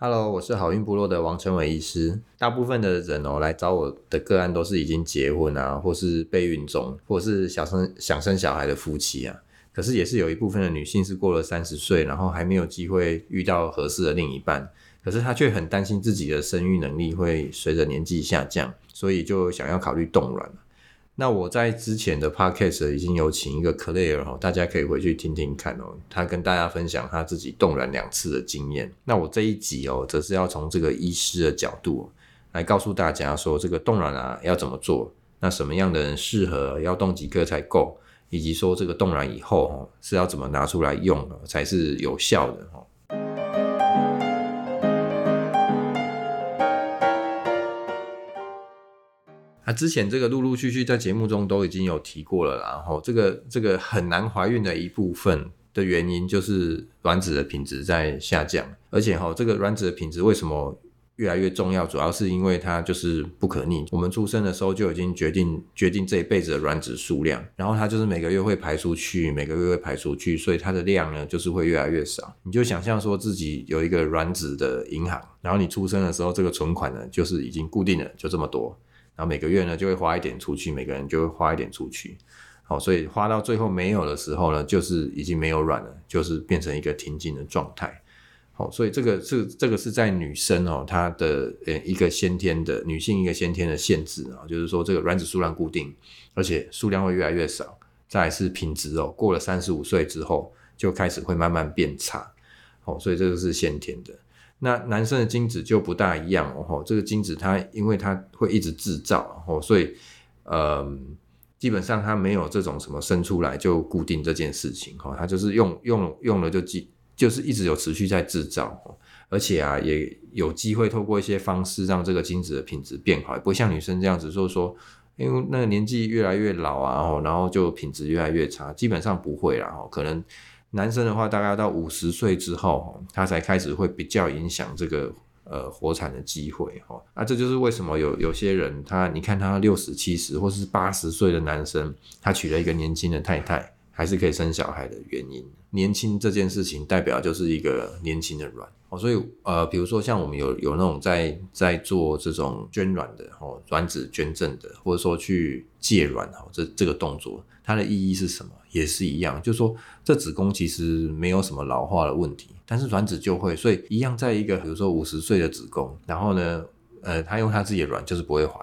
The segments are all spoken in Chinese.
Hello，我是好运部落的王成伟医师。大部分的人哦来找我的个案都是已经结婚啊，或是备孕中，或是想生想生小孩的夫妻啊。可是也是有一部分的女性是过了三十岁，然后还没有机会遇到合适的另一半，可是她却很担心自己的生育能力会随着年纪下降，所以就想要考虑冻卵。那我在之前的 podcast 已经有请一个 Claire 哈，大家可以回去听听看哦，他跟大家分享他自己冻卵两次的经验。那我这一集哦，则是要从这个医师的角度来告诉大家说，这个冻卵啊要怎么做，那什么样的人适合，要冻几个才够，以及说这个冻卵以后哦是要怎么拿出来用才是有效的哈。啊、之前这个陆陆续续在节目中都已经有提过了，然后这个这个很难怀孕的一部分的原因就是卵子的品质在下降，而且哈这个卵子的品质为什么越来越重要？主要是因为它就是不可逆，我们出生的时候就已经决定决定这一辈子的卵子数量，然后它就是每个月会排出去，每个月会排出去，所以它的量呢就是会越来越少。你就想象说自己有一个卵子的银行，然后你出生的时候这个存款呢就是已经固定了，就这么多。然后每个月呢，就会花一点出去，每个人就会花一点出去，好，所以花到最后没有的时候呢，就是已经没有卵了，就是变成一个停经的状态，好，所以这个是这个是在女生哦，她的呃一个先天的女性一个先天的限制啊，就是说这个卵子数量固定，而且数量会越来越少，再来是品质哦，过了三十五岁之后就开始会慢慢变差，好，所以这个是先天的。那男生的精子就不大一样哦，这个精子它因为它会一直制造哦，所以呃，基本上它没有这种什么生出来就固定这件事情哈，它就是用用用了就继，就是一直有持续在制造，而且啊也有机会透过一些方式让这个精子的品质变好，不会像女生这样子说说，因为那个年纪越来越老啊，然后就品质越来越差，基本上不会啦，可能。男生的话，大概要到五十岁之后，他才开始会比较影响这个呃活产的机会哈。那这就是为什么有有些人他，你看他六十、七十或是八十岁的男生，他娶了一个年轻的太太，还是可以生小孩的原因。年轻这件事情代表就是一个年轻的卵哦，所以呃，比如说像我们有有那种在在做这种捐卵的哦，卵子捐赠的，或者说去借卵哦，这这个动作它的意义是什么？也是一样，就说这子宫其实没有什么老化的问题，但是卵子就会，所以一样在一个比如说五十岁的子宫，然后呢，呃，他用他自己的卵就是不会怀，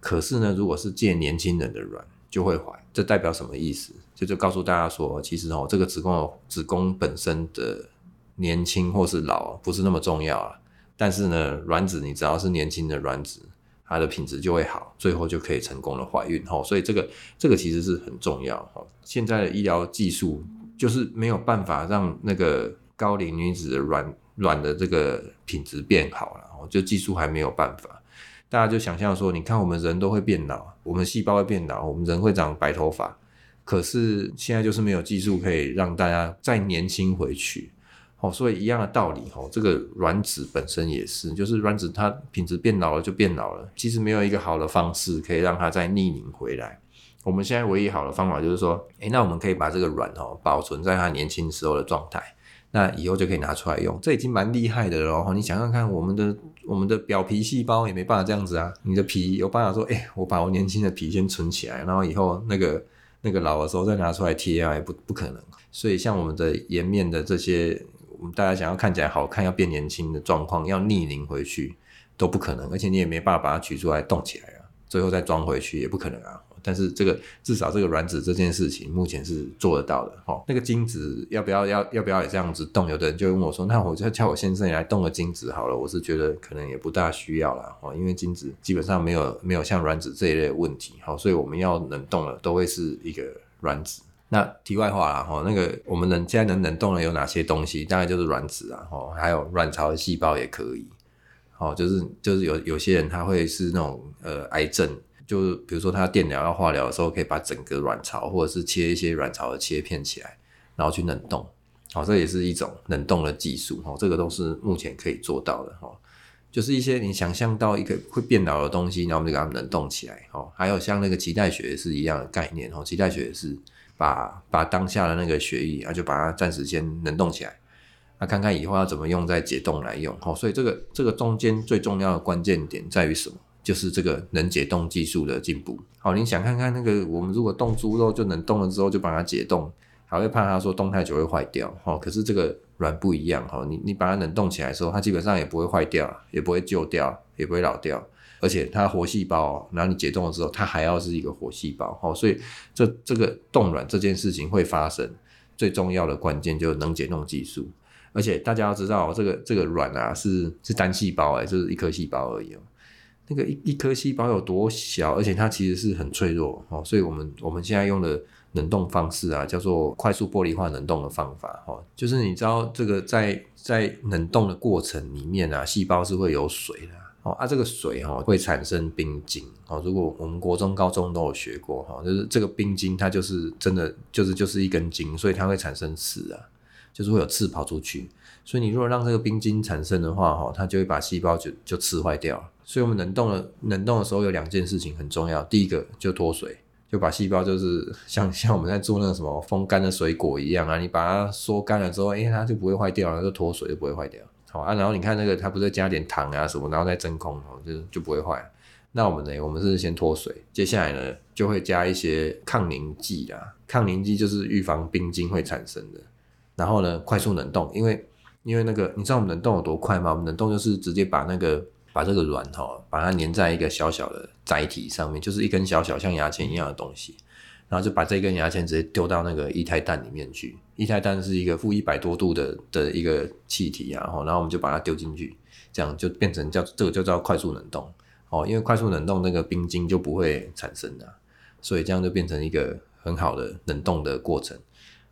可是呢，如果是借年轻人的卵就会怀，这代表什么意思？就就告诉大家说，其实哦，这个子宫子宫本身的年轻或是老不是那么重要啊，但是呢，卵子你只要是年轻的卵子。它的品质就会好，最后就可以成功的怀孕哈，所以这个这个其实是很重要哈。现在的医疗技术就是没有办法让那个高龄女子的卵卵的这个品质变好了，就技术还没有办法。大家就想象说，你看我们人都会变老，我们细胞会变老，我们人会长白头发，可是现在就是没有技术可以让大家再年轻回去。哦，所以一样的道理，哦，这个卵子本身也是，就是卵子它品质变老了就变老了，其实没有一个好的方式可以让它再逆龄回来。我们现在唯一好的方法就是说，诶，那我们可以把这个卵哦保存在它年轻时候的状态，那以后就可以拿出来用，这已经蛮厉害的了哦。你想想看，我们的我们的表皮细胞也没办法这样子啊，你的皮有办法说，诶，我把我年轻的皮先存起来，然后以后那个那个老的时候再拿出来贴啊，也不不可能。所以像我们的颜面的这些。我们大家想要看起来好看，要变年轻的状况，要逆龄回去都不可能，而且你也没办法把它取出来冻起来啊，最后再装回去也不可能啊。但是这个至少这个卵子这件事情目前是做得到的哈。那个精子要不要要要不要也这样子冻？有的人就问我说：“那我就叫我先生也来冻个精子好了。”我是觉得可能也不大需要啦，因为精子基本上没有没有像卵子这一类的问题，好，所以我们要冷冻了都会是一个卵子。那题外话啦，哈，那个我们能现在能冷冻的有哪些东西？大概就是卵子啊，哈，还有卵巢的细胞也可以，哦，就是就是有有些人他会是那种呃癌症，就是比如说他电疗要化疗的时候，可以把整个卵巢或者是切一些卵巢的切片起来，然后去冷冻，哦，这也是一种冷冻的技术，哦，这个都是目前可以做到的，哈，就是一些你想象到一个会变老的东西，然后我们就给它冷冻起来，哈，还有像那个脐带血也是一样的概念，哈，脐带血也是。把把当下的那个血液啊，就把它暂时先冷冻起来，那看看以后要怎么用再解冻来用。好，所以这个这个中间最重要的关键点在于什么？就是这个能解冻技术的进步。好，你想看看那个我们如果冻猪肉就能冻了之后就把它解冻，还会怕它说冻太久会坏掉。好，可是这个卵不一样。哈，你你把它冷冻起来的时候，它基本上也不会坏掉，也不会旧掉，也不会老掉。而且它活细胞，然后你解冻了之后，它还要是一个活细胞，哦，所以这这个冻卵这件事情会发生，最重要的关键就是能解冻技术。而且大家要知道，这个这个卵啊是是单细胞，诶，就是一颗细胞而已哦。那个一一颗细胞有多小，而且它其实是很脆弱哦。所以我们我们现在用的冷冻方式啊，叫做快速玻璃化冷冻的方法，哦，就是你知道这个在在冷冻的过程里面啊，细胞是会有水的。哦，啊，这个水哈会产生冰晶哦。如果我们国中、高中都有学过哈，就是这个冰晶它就是真的就是就是一根筋，所以它会产生刺啊，就是会有刺跑出去。所以你如果让这个冰晶产生的话哈，它就会把细胞就就刺坏掉。所以我们冷冻的冷冻的时候有两件事情很重要，第一个就脱水，就把细胞就是 像像我们在做那个什么风干的水果一样啊，你把它缩干了之后，哎，它就不会坏掉了，就脱水就不会坏掉。啊，然后你看那个，它不是加点糖啊什么，然后再真空哦，就就不会坏。那我们呢？我们是先脱水，接下来呢就会加一些抗凝剂啦。抗凝剂就是预防冰晶会产生的。然后呢，快速冷冻，因为因为那个你知道我们冷冻有多快吗？我们冷冻就是直接把那个把这个卵哈，把它粘在一个小小的载体上面，就是一根小小像牙签一样的东西。然后就把这根牙签直接丢到那个液态氮里面去，液态氮是一个负一百多度的的一个气体啊，然后然后我们就把它丢进去，这样就变成叫这个就叫快速冷冻哦，因为快速冷冻那个冰晶就不会产生的，所以这样就变成一个很好的冷冻的过程。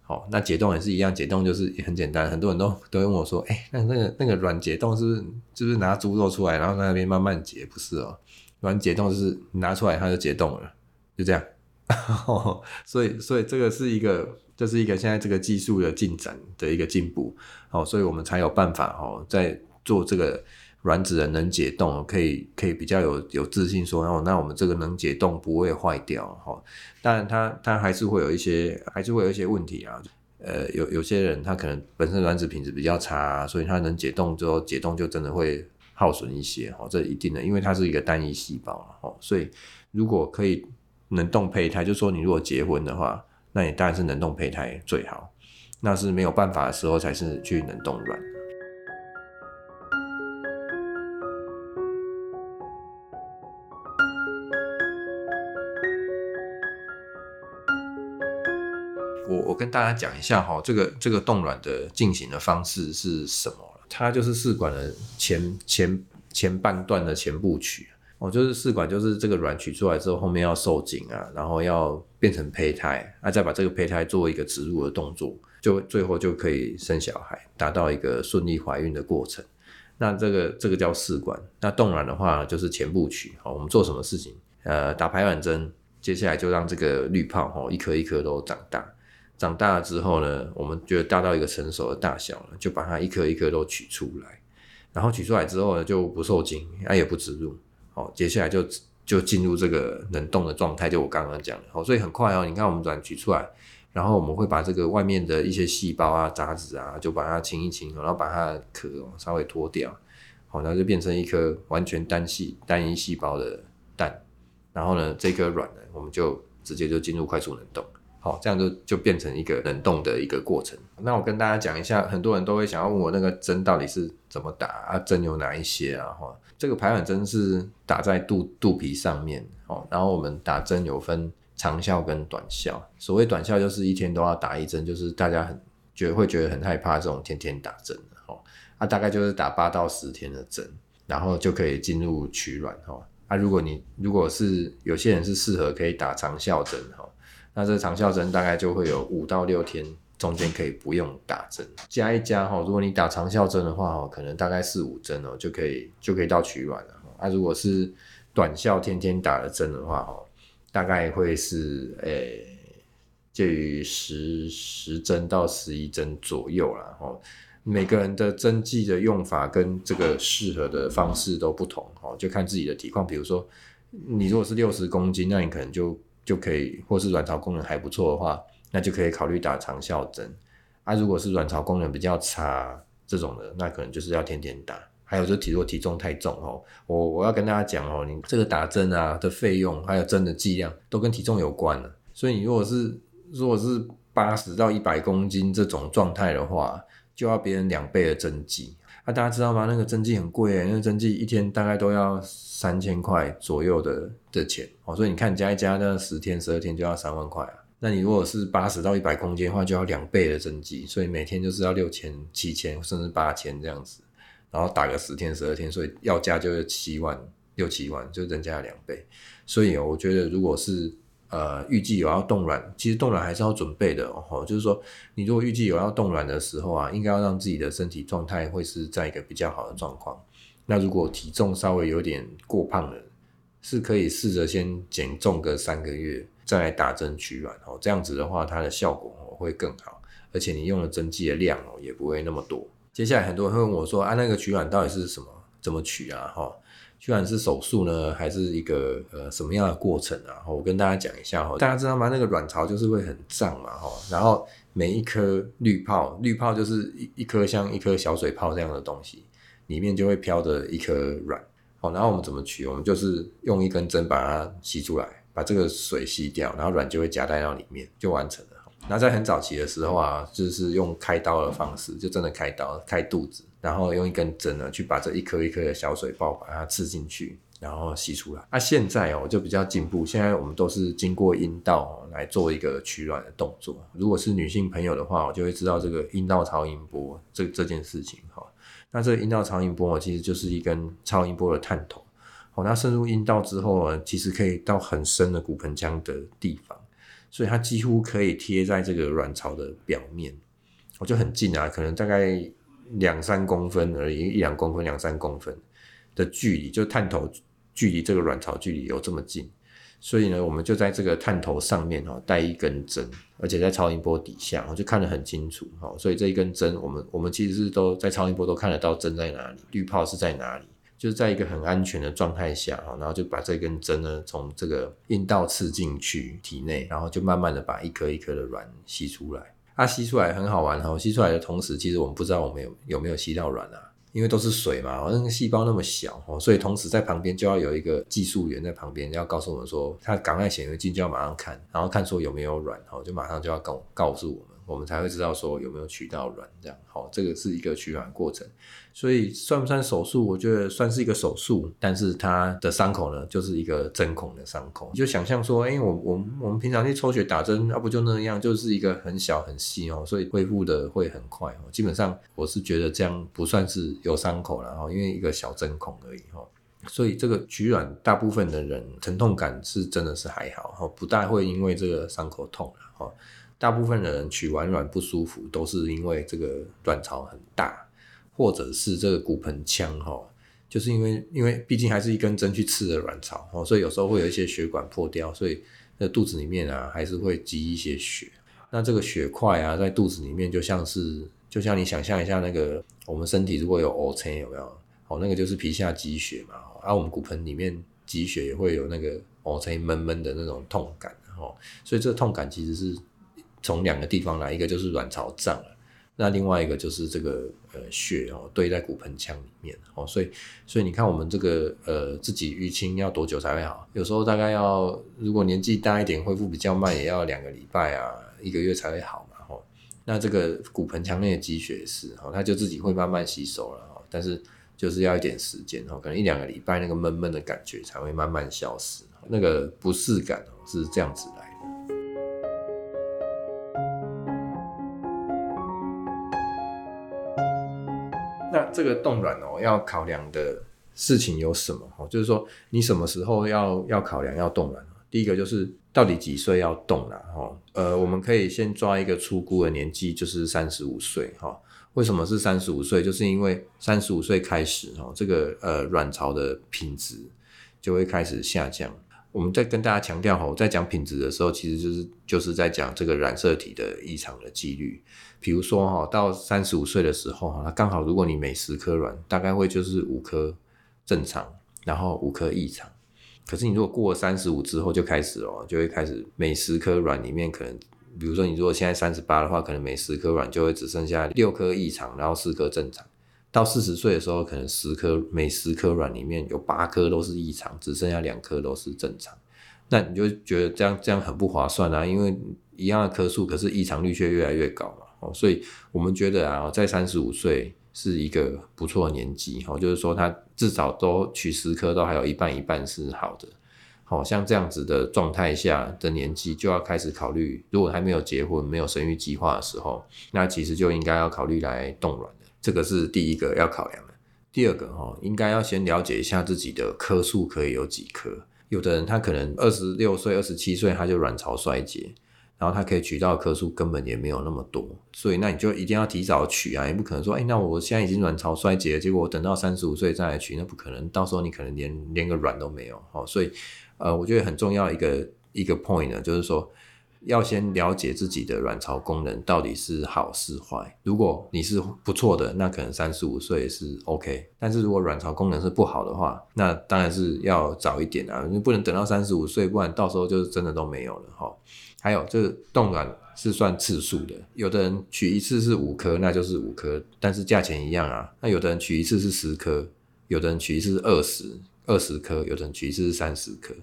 好，那解冻也是一样，解冻就是很简单，很多人都都问我说，哎，那那个那个软解冻是不是是不是拿猪肉出来，然后在那边慢慢解？不是哦，软解冻就是拿出来它就解冻了，就这样。所以，所以这个是一个，这、是一个现在这个技术的进展的一个进步，哦，所以我们才有办法哦，在做这个卵子的能解冻，可以可以比较有有自信说，哦，那我们这个能解冻不会坏掉，哈，当然它它还是会有一些，还是会有一些问题啊，呃，有有些人他可能本身卵子品质比较差，所以他能解冻之后，解冻就真的会耗损一些，哦，这一定的，因为它是一个单一细胞，哦，所以如果可以。冷冻胚胎，就说你如果结婚的话，那你当然是冷冻胚胎最好。那是没有办法的时候，才是去冷冻卵。我我跟大家讲一下哈，这个这个冻卵的进行的方式是什么？它就是试管的前前前半段的前部曲。哦，就是试管，就是这个卵取出来之后，后面要受精啊，然后要变成胚胎，啊，再把这个胚胎做一个植入的动作，就最后就可以生小孩，达到一个顺利怀孕的过程。那这个这个叫试管。那冻卵的话就是前部曲。好，我们做什么事情？呃，打排卵针，接下来就让这个滤泡哈一颗一颗都长大。长大了之后呢，我们觉得大到一个成熟的大小了，就把它一颗一颗都取出来。然后取出来之后呢，就不受精，啊，也不植入。好，接下来就就进入这个冷冻的状态，就我刚刚讲的，好，所以很快哦。你看，我们卵取出来，然后我们会把这个外面的一些细胞啊、杂质啊，就把它清一清，然后把它的壳稍微脱掉，好，然后就变成一颗完全单细单一细胞的蛋。然后呢，这颗卵呢，我们就直接就进入快速冷冻。好，这样就就变成一个冷冻的一个过程。那我跟大家讲一下，很多人都会想要问我那个针到底是怎么打啊？针有哪一些啊？哈，这个排卵针是打在肚肚皮上面哦。然后我们打针有分长效跟短效。所谓短效就是一天都要打一针，就是大家很觉得会觉得很害怕这种天天打针的哦。啊，大概就是打八到十天的针，然后就可以进入取卵哈。啊，如果你如果是有些人是适合可以打长效针哈。那这个长效针大概就会有五到六天，中间可以不用打针，加一加哈。如果你打长效针的话哈，可能大概四五针哦，就可以就可以到取卵了。啊，如果是短效天天打的针的话哈，大概会是诶介于十十针到十一针左右啦。哈。每个人的针剂的用法跟这个适合的方式都不同哈，就看自己的体况。比如说你如果是六十公斤，那你可能就就可以，或是卵巢功能还不错的话，那就可以考虑打长效针。啊，如果是卵巢功能比较差，这种的，那可能就是要天天打。还有就是体弱体重太重哦，我我要跟大家讲哦，你这个打针啊的费用，还有针的剂量都跟体重有关了。所以你如果是如果是八十到一百公斤这种状态的话，就要别人两倍的针剂。啊，大家知道吗？那个针剂很贵诶，那个针剂一天大概都要三千块左右的的钱哦。所以你看加一加，那十天十二天就要三万块啊。那你如果是八十到一百公斤的话，就要两倍的针剂，所以每天就是要六千、七千甚至八千这样子。然后打个十天十二天，所以要价就是七万六七万，就增加了两倍。所以我觉得，如果是呃预计有要冻卵，其实冻卵还是要准备的哦。就是说，你如果预计有要冻卵的时候啊，应该要让自己的身体状态会是在一个比较好的状况。那如果体重稍微有点过胖了，是可以试着先减重个三个月，再来打针取卵哦。这样子的话，它的效果哦会更好，而且你用的针剂的量哦也不会那么多。接下来很多人会问我说：“啊，那个取卵到底是什么？怎么取啊？哈，居然是手术呢，还是一个呃什么样的过程啊？”我跟大家讲一下哈，大家知道吗？那个卵巢就是会很胀嘛，哈，然后每一颗滤泡，滤泡就是一一颗像一颗小水泡这样的东西，里面就会飘着一颗卵。好，然后我们怎么取？我们就是用一根针把它吸出来，把这个水吸掉，然后卵就会夹带到里面，就完成了。那在很早期的时候啊，就是用开刀的方式，就真的开刀开肚子，然后用一根针呢去把这一颗一颗的小水泡把它刺进去，然后吸出来。那、啊、现在哦就比较进步，现在我们都是经过阴道来做一个取卵的动作。如果是女性朋友的话，我就会知道这个阴道超音波这这件事情哈。那这个阴道超音波其实就是一根超音波的探头，哦，那深入阴道之后呢，其实可以到很深的骨盆腔的地方。所以它几乎可以贴在这个卵巢的表面，我就很近啊，可能大概两三公分而已，一两公分、两三公分的距离，就探头距离这个卵巢距离有这么近。所以呢，我们就在这个探头上面哦，带一根针，而且在超音波底下，我就看得很清楚哦。所以这一根针，我们我们其实是都在超音波都看得到针在哪里，滤泡是在哪里。就是在一个很安全的状态下哈，然后就把这根针呢从这个阴道刺进去体内，然后就慢慢的把一颗一颗的卵吸出来。它、吸出来很好玩哈，吸出来的同时，其实我们不知道我们有有没有吸到卵啊，因为都是水嘛，那个细胞那么小哦，所以同时在旁边就要有一个技术员在旁边要告诉我们说，他赶快显微镜就要马上看，然后看说有没有卵，就马上就要告告诉我们。我们才会知道说有没有取到卵，这样好，这个是一个取卵过程，所以算不算手术？我觉得算是一个手术，但是它的伤口呢，就是一个针孔的伤口。你就想象说，哎、欸，我我我们平常去抽血打针，要不就那样，就是一个很小很细哦，所以恢复的会很快哦。基本上我是觉得这样不算是有伤口了哈，因为一个小针孔而已哈。所以这个取卵，大部分的人疼痛感是真的是还好哈，不大会因为这个伤口痛了哈。大部分的人取完卵不舒服，都是因为这个卵巢很大，或者是这个骨盆腔哈，就是因为因为毕竟还是一根针去刺的卵巢哦，所以有时候会有一些血管破掉，所以那肚子里面啊还是会积一些血。那这个血块啊在肚子里面就像是，就像你想象一下那个我们身体如果有 O 青有没有？哦，那个就是皮下积血嘛，啊、我们骨盆里面积血也会有那个 O 青闷闷的那种痛感哦，所以这个痛感其实是。从两个地方来，一个就是卵巢胀了，那另外一个就是这个呃血哦堆在骨盆腔里面哦，所以所以你看我们这个呃自己淤青要多久才会好？有时候大概要如果年纪大一点，恢复比较慢，也要两个礼拜啊，一个月才会好嘛哦。那这个骨盆腔内的积血是哦，它就自己会慢慢吸收了哦，但是就是要一点时间哦，可能一两个礼拜那个闷闷的感觉才会慢慢消失，那个不适感哦是这样子来。这个冻卵哦，要考量的事情有什么？哦，就是说你什么时候要要考量要冻卵？第一个就是到底几岁要冻了？哈，呃，我们可以先抓一个初估的年纪，就是三十五岁。哈，为什么是三十五岁？就是因为三十五岁开始，哈，这个呃卵巢的品质就会开始下降。我们在跟大家强调哈，在讲品质的时候，其实就是就是在讲这个染色体的异常的几率。比如说哈，到三十五岁的时候哈，那刚好如果你每十颗卵大概会就是五颗正常，然后五颗异常。可是你如果过了三十五之后就开始哦，就会开始每十颗卵里面可能比如说你如果现在三十八的话，可能每十颗卵就会只剩下六颗异常，然后四颗正常。到四十岁的时候，可能十颗每十颗卵里面有八颗都是异常，只剩下两颗都是正常。那你就觉得这样这样很不划算啊，因为一样的颗数，可是异常率却越来越高嘛。哦，所以我们觉得啊，在三十五岁是一个不错的年纪，哦，就是说他至少都取十颗，都还有一半一半是好的。好像这样子的状态下的年纪，就要开始考虑，如果还没有结婚、没有生育计划的时候，那其实就应该要考虑来冻卵的。这个是第一个要考量的。第二个哈，应该要先了解一下自己的颗数可以有几颗。有的人他可能二十六岁、二十七岁他就卵巢衰竭，然后他可以取到的颗数根本也没有那么多，所以那你就一定要提早取啊，也不可能说，哎，那我现在已经卵巢衰竭了，结果我等到三十五岁再来取，那不可能，到时候你可能连连个卵都没有。哦，所以呃，我觉得很重要一个一个 point 呢，就是说。要先了解自己的卵巢功能到底是好是坏。如果你是不错的，那可能三十五岁是 OK。但是如果卵巢功能是不好的话，那当然是要早一点啊，你不能等到三十五岁，不然到时候就是真的都没有了哈。还有，这冻卵是算次数的，有的人取一次是五颗，那就是五颗，但是价钱一样啊。那有的人取一次是十颗，有的人取一次是二十，二十颗，有的人取一次是三十颗。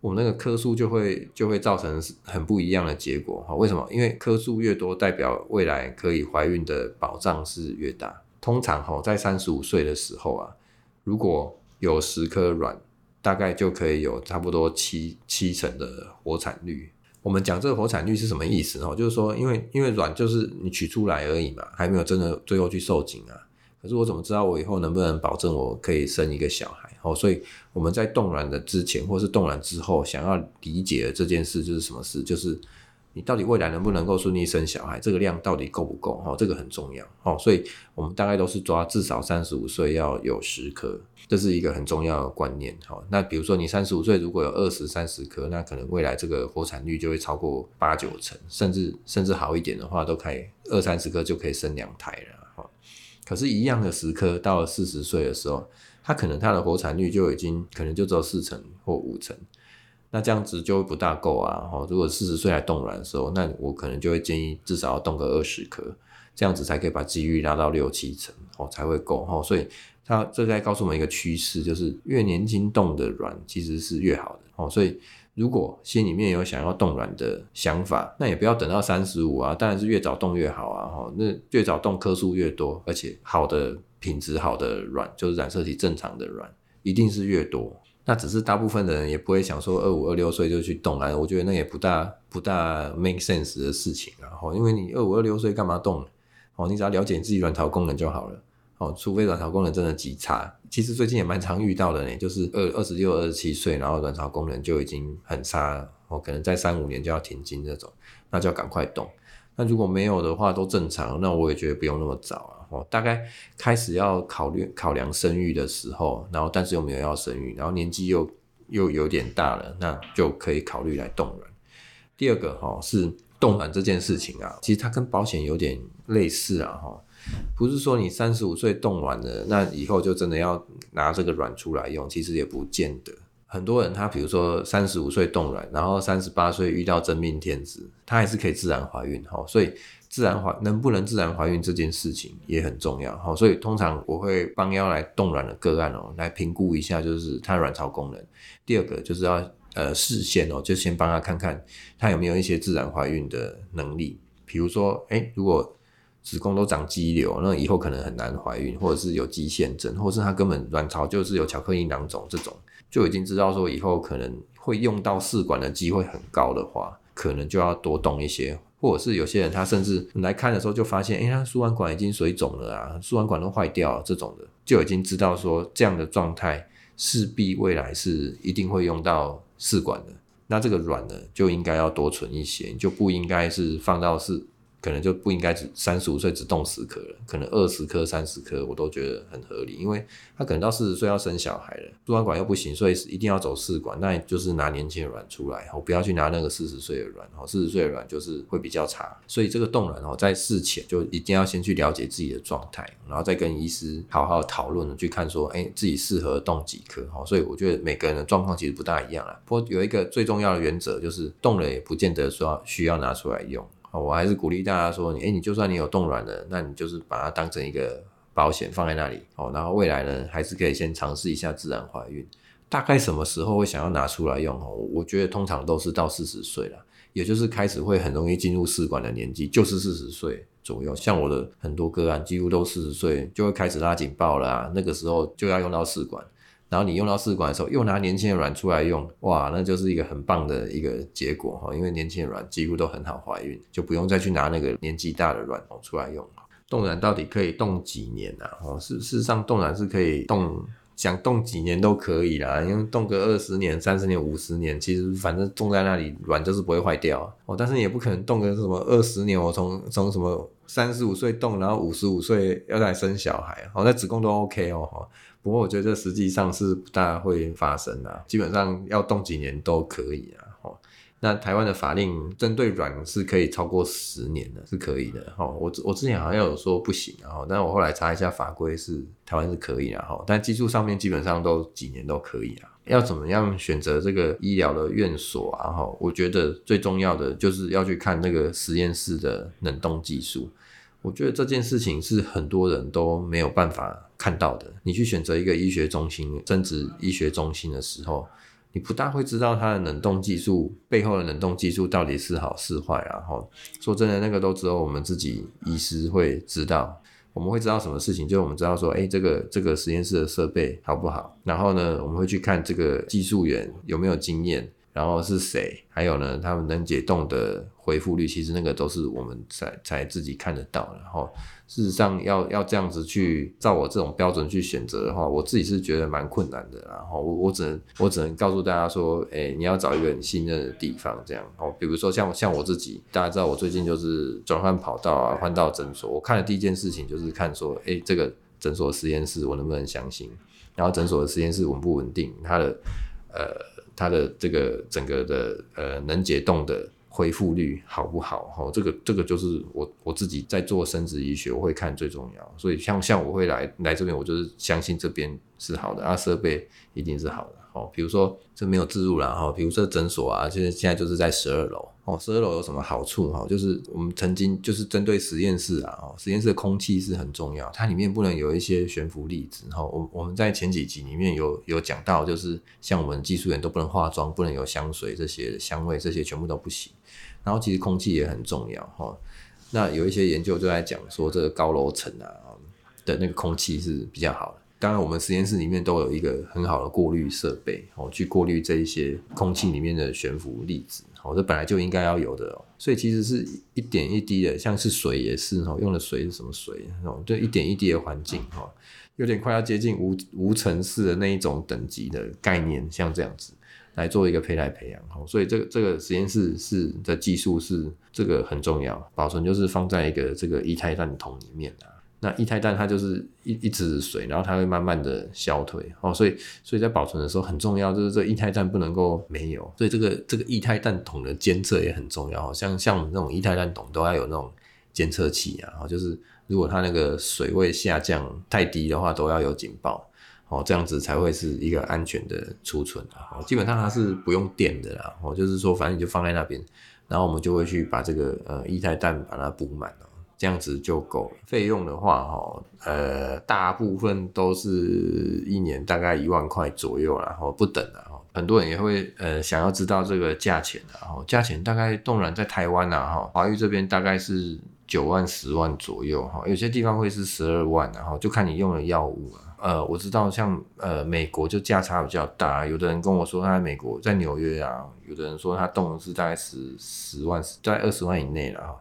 我们那个颗数就会就会造成很不一样的结果哈？为什么？因为颗数越多，代表未来可以怀孕的保障是越大。通常哈，在三十五岁的时候啊，如果有十颗卵，大概就可以有差不多七七成的活产率。我们讲这个活产率是什么意思哦？就是说，因为因为卵就是你取出来而已嘛，还没有真的最后去受精啊。可是我怎么知道我以后能不能保证我可以生一个小孩？哦，所以我们在冻卵的之前，或是冻卵之后，想要理解这件事就是什么事？就是你到底未来能不能够顺利生小孩？这个量到底够不够？哦，这个很重要。哦，所以我们大概都是抓至少三十五岁要有十颗，这是一个很重要的观念。哦，那比如说你三十五岁如果有二十三十颗，那可能未来这个活产率就会超过八九成，甚至甚至好一点的话，都可以二三十颗就可以生两胎了。哈可是，一样的十颗，到了四十岁的时候，它可能它的活产率就已经可能就只有四成或五成，那这样子就不大够啊。哈，如果四十岁来冻卵的时候，那我可能就会建议至少要冻个二十颗，这样子才可以把几率拉到六七成，哦，才会够。哈，所以它这在告诉我们一个趋势，就是越年轻冻的卵其实是越好的。哦，所以。如果心里面有想要冻卵的想法，那也不要等到三十五啊，当然是越早冻越好啊，哈，那越早冻颗数越多，而且好的品质好的卵，就是染色体正常的卵，一定是越多。那只是大部分的人也不会想说二五二六岁就去冻卵，我觉得那也不大不大 make sense 的事情啊，哈，因为你二五二六岁干嘛动？哦，你只要了解你自己卵巢功能就好了。哦，除非卵巢功能真的极差，其实最近也蛮常遇到的呢，就是二二十六、二十七岁，然后卵巢功能就已经很差，哦，可能在三五年就要停经这种，那就要赶快冻。那如果没有的话，都正常，那我也觉得不用那么早啊。哦，大概开始要考虑考量生育的时候，然后但是又没有要生育，然后年纪又又有点大了，那就可以考虑来冻卵。第二个哈是冻卵这件事情啊，其实它跟保险有点类似啊，哈。不是说你三十五岁冻卵了，那以后就真的要拿这个卵出来用，其实也不见得。很多人他比如说三十五岁冻卵，然后三十八岁遇到真命天子，他还是可以自然怀孕哈。所以自然怀能不能自然怀孕这件事情也很重要哈。所以通常我会帮要来冻卵的个案哦，来评估一下就是他卵巢功能。第二个就是要呃事先哦，就先帮他看看他有没有一些自然怀孕的能力，比如说诶，如果子宫都长肌瘤，那以后可能很难怀孕，或者是有肌腺症，或是他根本卵巢就是有巧克力囊肿这种，就已经知道说以后可能会用到试管的机会很高的话，可能就要多动一些，或者是有些人他甚至来看的时候就发现，哎、他输卵管已经水肿了啊，输卵管都坏掉了这种的，就已经知道说这样的状态势必未来是一定会用到试管的，那这个卵呢就应该要多存一些，就不应该是放到试。可能就不应该只三十五岁只冻十颗了，可能二十颗、三十颗我都觉得很合理，因为他可能到四十岁要生小孩了，输卵管又不行，所以一定要走试管，那就是拿年轻的卵出来，哦，不要去拿那个四十岁的卵，哦，四十岁的卵就是会比较差，所以这个冻卵哦，在事前就一定要先去了解自己的状态，然后再跟医师好好讨论，去看说，哎，自己适合冻几颗，哦，所以我觉得每个人的状况其实不大一样啦，不过有一个最重要的原则就是冻了也不见得说需要拿出来用。我还是鼓励大家说，你，诶，你就算你有冻卵了，那你就是把它当成一个保险放在那里，哦，然后未来呢，还是可以先尝试一下自然怀孕。大概什么时候会想要拿出来用？哦，我觉得通常都是到四十岁了，也就是开始会很容易进入试管的年纪，就是四十岁左右。像我的很多个案，几乎都四十岁就会开始拉警报了啊，那个时候就要用到试管。然后你用到试管的时候，又拿年轻的卵出来用，哇，那就是一个很棒的一个结果哈，因为年轻的卵几乎都很好怀孕，就不用再去拿那个年纪大的卵出来用。冻卵到底可以冻几年呢？哦，事事实上冻卵是可以冻，想冻几年都可以啦，因为冻个二十年、三十年、五十年，其实反正冻在那里卵就是不会坏掉哦。但是你也不可能冻个什么二十年，我从从什么三十五岁冻，然后五十五岁要来生小孩，哦，那子宫都 OK 哦。不过我觉得这实际上是不大会发生的，基本上要冻几年都可以啊。那台湾的法令针对卵是可以超过十年的，是可以的。我我之前好像有说不行，然后，但我后来查一下法规是台湾是可以的，但技术上面基本上都几年都可以啊。要怎么样选择这个医疗的院所啊？哈我觉得最重要的就是要去看那个实验室的冷冻技术。我觉得这件事情是很多人都没有办法看到的。你去选择一个医学中心、生殖医学中心的时候，你不大会知道它的冷冻技术背后的冷冻技术到底是好是坏啊。齁，说真的，那个都只有我们自己医师会知道。我们会知道什么事情，就是我们知道说，哎，这个这个实验室的设备好不好？然后呢，我们会去看这个技术员有没有经验。然后是谁？还有呢，他们能解冻的恢复率，其实那个都是我们才才自己看得到。然后事实上要要这样子去照我这种标准去选择的话，我自己是觉得蛮困难的。然后我我只能我只能告诉大家说，哎，你要找一个很信任的地方，这样。哦，比如说像像我自己，大家知道我最近就是转换跑道啊，换到诊所。我看的第一件事情就是看说，哎，这个诊所实验室我能不能相信？然后诊所的实验室稳不稳定？它的呃。它的这个整个的呃能解冻的恢复率好不好？哈，这个这个就是我我自己在做生殖医学，我会看最重要。所以像像我会来来这边，我就是相信这边是好的，啊设备一定是好的。哦，比如说这没有置入了哈，比如说诊所啊，现在现在就是在十二楼哦。十二楼有什么好处哈？就是我们曾经就是针对实验室啊，哦，实验室的空气是很重要，它里面不能有一些悬浮粒子哈。我我们在前几集里面有有讲到，就是像我们技术员都不能化妆，不能有香水这些香味，这些全部都不行。然后其实空气也很重要哈。那有一些研究就在讲说，这个高楼层啊的那个空气是比较好的。当然，我们实验室里面都有一个很好的过滤设备，哦，去过滤这一些空气里面的悬浮粒子，哦，这本来就应该要有的哦。所以其实是一点一滴的，像是水也是，哦，用的水是什么水？哦，就，一点一滴的环境，哈，有点快要接近无无尘室的那一种等级的概念，像这样子来做一个胚胎培养，哦，所以这个这个实验室是的技术是这个很重要，保存就是放在一个这个液态氮桶里面啊。那液态氮它就是一一直水，然后它会慢慢的消退哦，所以所以在保存的时候很重要，就是这液态氮不能够没有，所以这个这个液态氮桶的监测也很重要，像像我们这种液态氮桶都要有那种监测器啊，就是如果它那个水位下降太低的话，都要有警报哦，这样子才会是一个安全的储存啊，基本上它是不用电的啦，哦，就是说反正你就放在那边，然后我们就会去把这个呃液态氮把它补满了。这样子就够了。费用的话，哈，呃，大部分都是一年大概一万块左右，然后不等的哈。很多人也会呃想要知道这个价钱的，然后价钱大概动然在台湾呐，哈，华育这边大概是九万十万左右，哈，有些地方会是十二万，然后就看你用的药物啊。呃，我知道像呃美国就价差比较大，有的人跟我说他在美国在纽约啊，有的人说他动是大概十十万，在二十万以内了哈。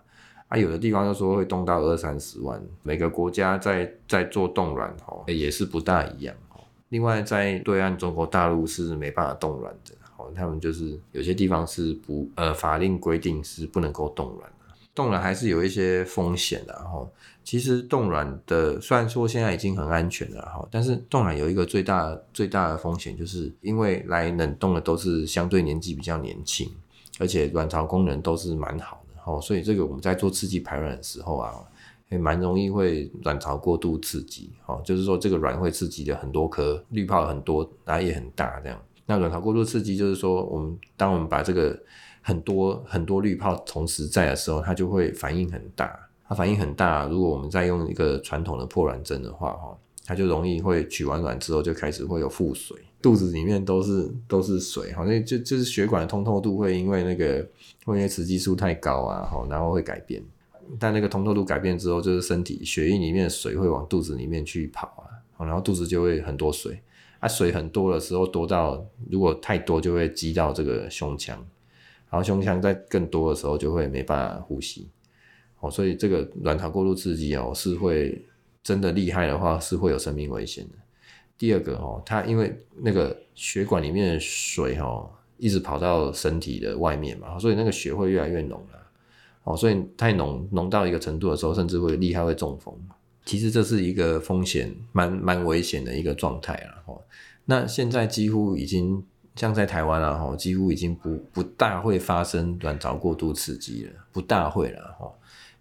啊，有的地方又说会冻到二三十万，每个国家在在做冻卵哦，也是不大一样哦。另外，在对岸中国大陆是没办法冻卵的哦，他们就是有些地方是不呃法令规定是不能够冻卵的。冻卵还是有一些风险的哈。其实冻卵的虽然说现在已经很安全了哈，但是冻卵有一个最大最大的风险，就是因为来冷冻的都是相对年纪比较年轻，而且卵巢功能都是蛮好哦，所以这个我们在做刺激排卵的时候啊，也蛮容易会卵巢过度刺激哦，就是说这个卵会刺激的很多颗滤泡很多，然后也很大这样。那卵巢过度刺激就是说，我们当我们把这个很多很多滤泡同时在的时候，它就会反应很大。它反应很大。如果我们再用一个传统的破卵针的话，哈，它就容易会取完卵之后就开始会有腹水，肚子里面都是都是水，好像就就是血管的通透度会因为那个因为雌激素太高啊，哈，然后会改变。但那个通透度改变之后，就是身体血液里面的水会往肚子里面去跑啊，然后肚子就会很多水。啊，水很多的时候，多到如果太多，就会积到这个胸腔，然后胸腔在更多的时候，就会没办法呼吸。哦，所以这个卵巢过度刺激哦，是会真的厉害的话，是会有生命危险的。第二个哦，它因为那个血管里面的水哦，一直跑到身体的外面嘛，所以那个血会越来越浓了。哦，所以太浓浓到一个程度的时候，甚至会厉害会中风。其实这是一个风险，蛮蛮危险的一个状态了哈。那现在几乎已经像在台湾了哈，几乎已经不不大会发生卵巢过度刺激了，不大会了哦。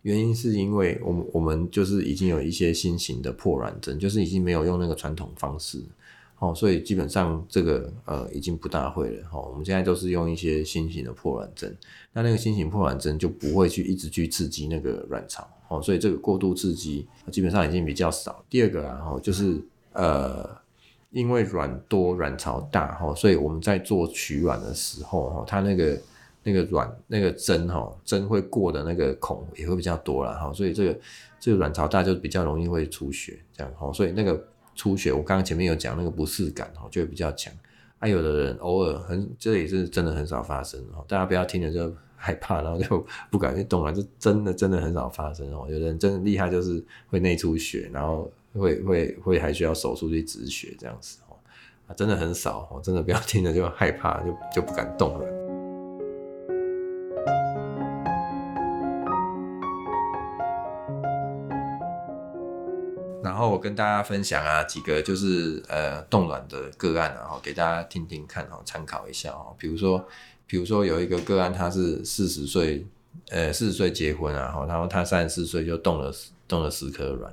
原因是因为我们我们就是已经有一些新型的破卵针，就是已经没有用那个传统方式。哦，所以基本上这个呃已经不大会了哈。我们现在都是用一些新型的破卵针，那那个新型破卵针就不会去一直去刺激那个卵巢哦，所以这个过度刺激基本上已经比较少。第二个啊，哈，就是呃，因为卵多卵巢大哈，所以我们在做取卵的时候哈，它那个那个卵那个针哈针会过的那个孔也会比较多了哈，所以这个这个卵巢大就比较容易会出血这样哈，所以那个。出血，我刚刚前面有讲那个不适感哦，就会比较强。啊，有的人偶尔很，这也是真的很少发生哦。大家不要听了就害怕，然后就不敢去动了，这真的真的很少发生哦。有的人真的厉害，就是会内出血，然后会会会还需要手术去止血这样子哦。啊，真的很少哦，真的不要听了就害怕，就就不敢动了。我跟大家分享啊几个就是呃冻卵的个案啊，给大家听听看哦，参考一下哦。比如说，比如说有一个个案，他是四十岁，呃四十岁结婚啊，然后他三十四岁就冻了冻了十颗卵，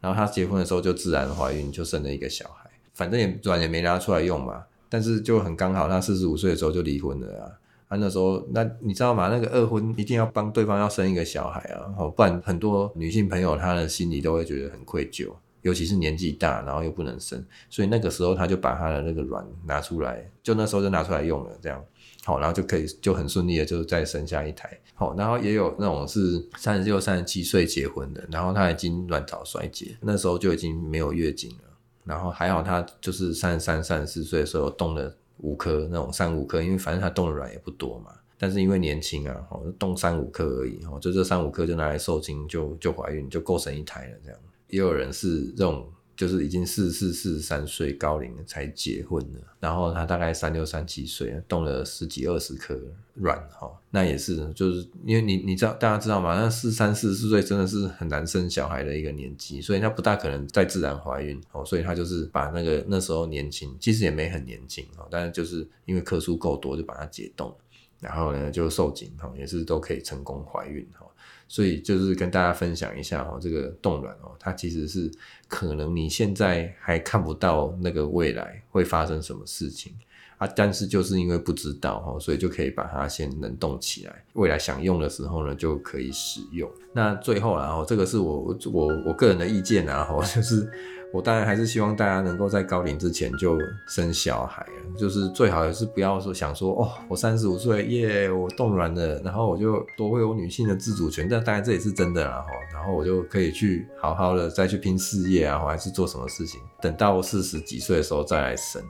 然后他结婚的时候就自然怀孕，就生了一个小孩，反正也卵也没拿出来用嘛，但是就很刚好，他四十五岁的时候就离婚了啊。啊，那时候，那你知道吗？那个二婚一定要帮对方要生一个小孩啊，不然很多女性朋友她的心里都会觉得很愧疚，尤其是年纪大，然后又不能生，所以那个时候她就把她的那个卵拿出来，就那时候就拿出来用了，这样，好，然后就可以就很顺利的就再生下一胎，好，然后也有那种是三十六、三十七岁结婚的，然后她已经卵巢衰竭，那时候就已经没有月经了，然后还好她就是三十三、三十四岁的时候动了。五颗那种三五颗，因为反正它冻的卵也不多嘛，但是因为年轻啊，哦，冻三五颗而已，哦，就这三五颗就拿来受精就就怀孕就够生一胎了这样。也有人是这种。就是已经四十四、四十三岁高龄才结婚了，然后他大概三六、三七岁，冻了十几、二十颗卵，哈，那也是，就是因为你你知道，大家知道吗？那四三、四十四岁真的是很难生小孩的一个年纪，所以他不大可能再自然怀孕，哦，所以他就是把那个那时候年轻，其实也没很年轻，哦，但是就是因为颗数够多，就把它解冻，然后呢就受精，哈，也是都可以成功怀孕，哈。所以就是跟大家分享一下哦，这个冻卵哦，它其实是可能你现在还看不到那个未来会发生什么事情啊，但是就是因为不知道哦，所以就可以把它先冷冻起来，未来想用的时候呢就可以使用。那最后然后这个是我我我个人的意见啊，哈，就是。我当然还是希望大家能够在高龄之前就生小孩，就是最好也是不要说想说哦，我三十五岁耶，我冻卵了，然后我就夺回我女性的自主权。但当然这也是真的啦，然后我就可以去好好的再去拼事业啊，还是做什么事情，等到四十几岁的时候再来生。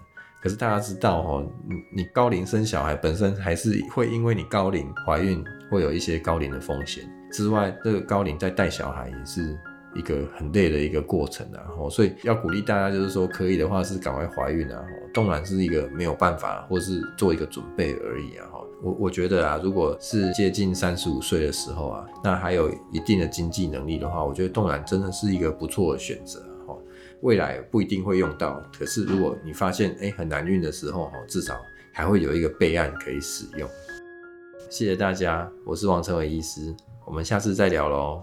可是大家知道哦，你你高龄生小孩本身还是会因为你高龄怀孕会有一些高龄的风险之外，这个高龄在带小孩也是。一个很累的一个过程啊，所以要鼓励大家，就是说可以的话是赶快怀孕啊，冻卵是一个没有办法，或是做一个准备而已啊，我我觉得啊，如果是接近三十五岁的时候啊，那还有一定的经济能力的话，我觉得冻卵真的是一个不错的选择啊，未来不一定会用到，可是如果你发现哎很难孕的时候，至少还会有一个备案可以使用。谢谢大家，我是王成伟医师，我们下次再聊喽。